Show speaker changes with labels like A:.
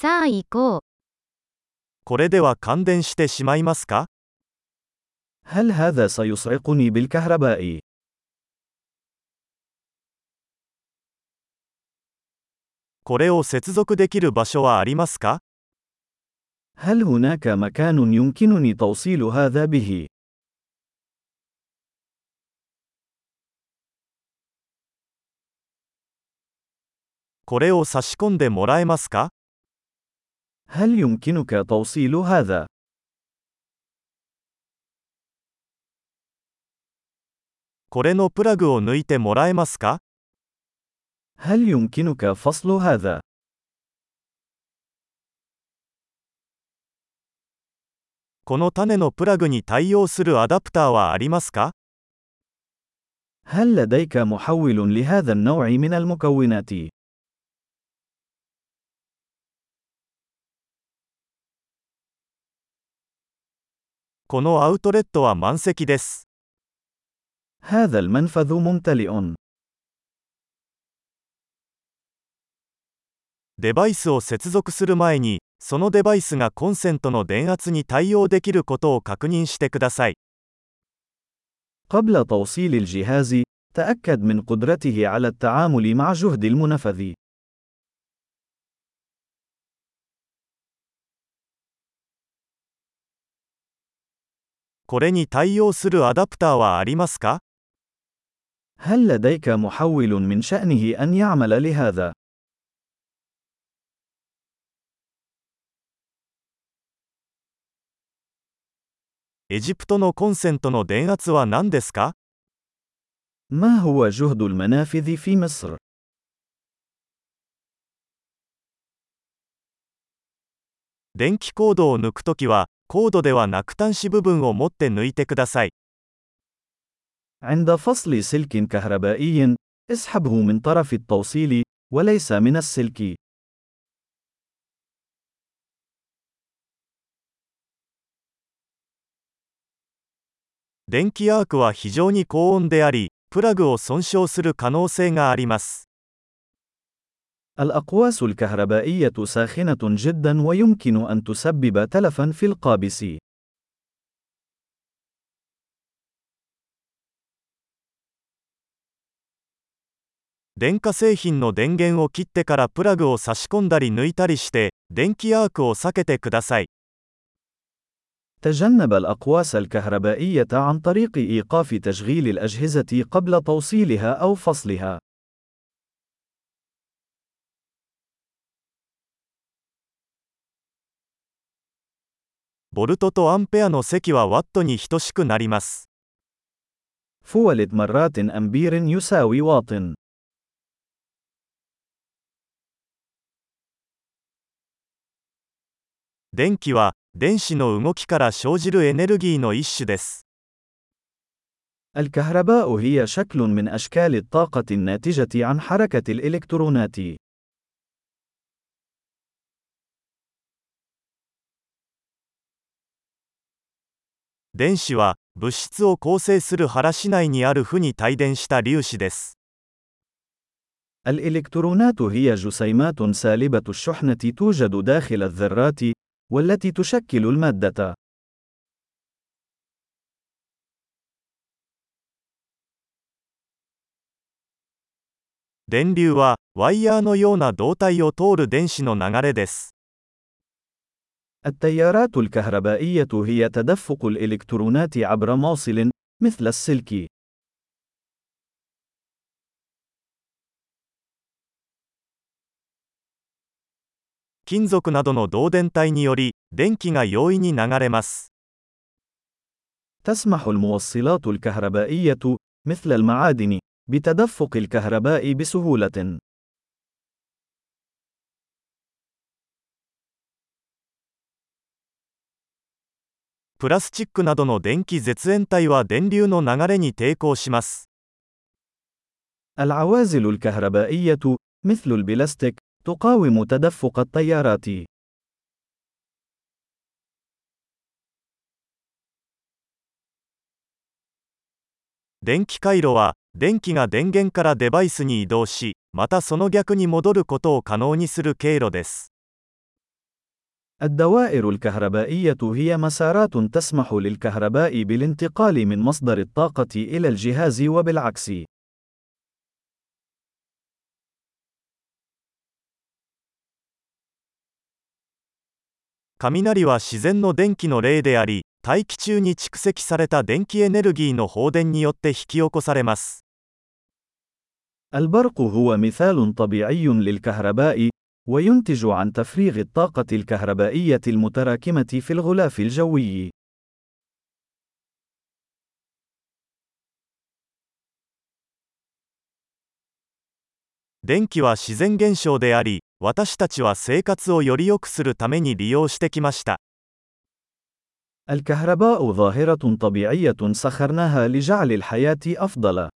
A: さあ行こう。
B: これでは感電してしまいますか
C: هل هذا سيصعقني بالكهرباء؟
B: これを接続できる場所はありますか
C: هل هناك مكان يمكنني توصيل هذا به؟
B: これを差し込んでもらえますか
C: هل يمكنك توصيل هذا؟
B: これのプラグを抜いてもらえますか
C: هل يمكنك فصل هذا؟
B: この種のプラグに対応するアダプターはありますか
C: هل لديك محول لهذا النوع من المكونات؟
B: このアウトレットは満席です。
C: هذا المنفذ ممتلئ.
B: デバイスを接続する前に、そのデバイスがコンセントの電圧に対応できることを確認してください。
C: قبل توصيل الجهاز، تأكد من قدرته على التعامل مع جهد المنفذ.
B: これに対応するアダプターはありますか
C: هل لديك محول من شأنه أن يعمل لهذا؟
B: エジプトのコンセントの電圧は何ですか
C: ما هو جهد المنافذ في مصر؟
B: 電気コードを抜くときは、 コードではなく端子部分を持って抜いてください。
C: عند فصل سلك كهربائي، اسحبه من طرف التوصيل، وليس من السلك.
B: 電気アークは非常に高温であり、プラグを損傷する可能性があります。
C: الأقواس الكهربائية ساخنة جدا ويمكن أن تسبب تلفا في القابس.
B: 電化製品の電源を切ってからプラグを差し込んだり抜いたりして、電気アークを避けてください。
C: تجنب الأقواس الكهربائية عن طريق إيقاف تشغيل الأجهزة قبل توصيلها أو فصلها.
B: ボルトとアンペアの積はワットに等しくなります。
C: فولت مرات أمبير يساوي واط.
B: 電気は、電子の動きから生じるエネルギーの一種です。
C: الكهرباء هي شكل من أشكال الطاقة الناتجة عن حركة الإلكترونات.
B: 電子は、物質を構成する原子内にある負に帯電した粒子です。
C: الإلكترونات هي جسيمات سالبة الشحنة توجد داخل الذرات، والتي تشكل المادة.
B: 電流は、ワイヤーのような導体を通る電子の流れです。
C: التيارات الكهربائية هي تدفق الإلكترونات عبر موصل، مثل السلك.
B: 金属などの導電体により、電気が容易に流れます。
C: تسمح الموصلات الكهربائية، مثل المعادن، بتدفق الكهرباء بسهولة.
B: プラスチックなどの電気絶縁体は電流の流れに抵抗します。
C: العوازل الكهربائية، مثل البلاستيك، تقاوم تدفق التيارات.
B: 電気回路は、電気が電源からデバイスに移動し、またその逆に戻ることを可能にする経路です。
C: الدوائر الكهربائية هي مسارات تسمح للكهرباء بالانتقال من مصدر الطاقة إلى الجهاز وبالعكس.
B: 雷は自然の電気の例であり、大気中に蓄積された電気エネルギーの放電によって引き起こされます。
C: البرق هو مثال طبيعي للكهرباء، وينتج عن تفريغ الطاقة الكهربائية المتراكمة في الغلاف الجوي.
B: 電気は自然現象であり、私たちは生活をより良くするために利用してきました。
C: الكهرباء ظاهرة طبيعية سخرناها لجعل الحياة أفضل.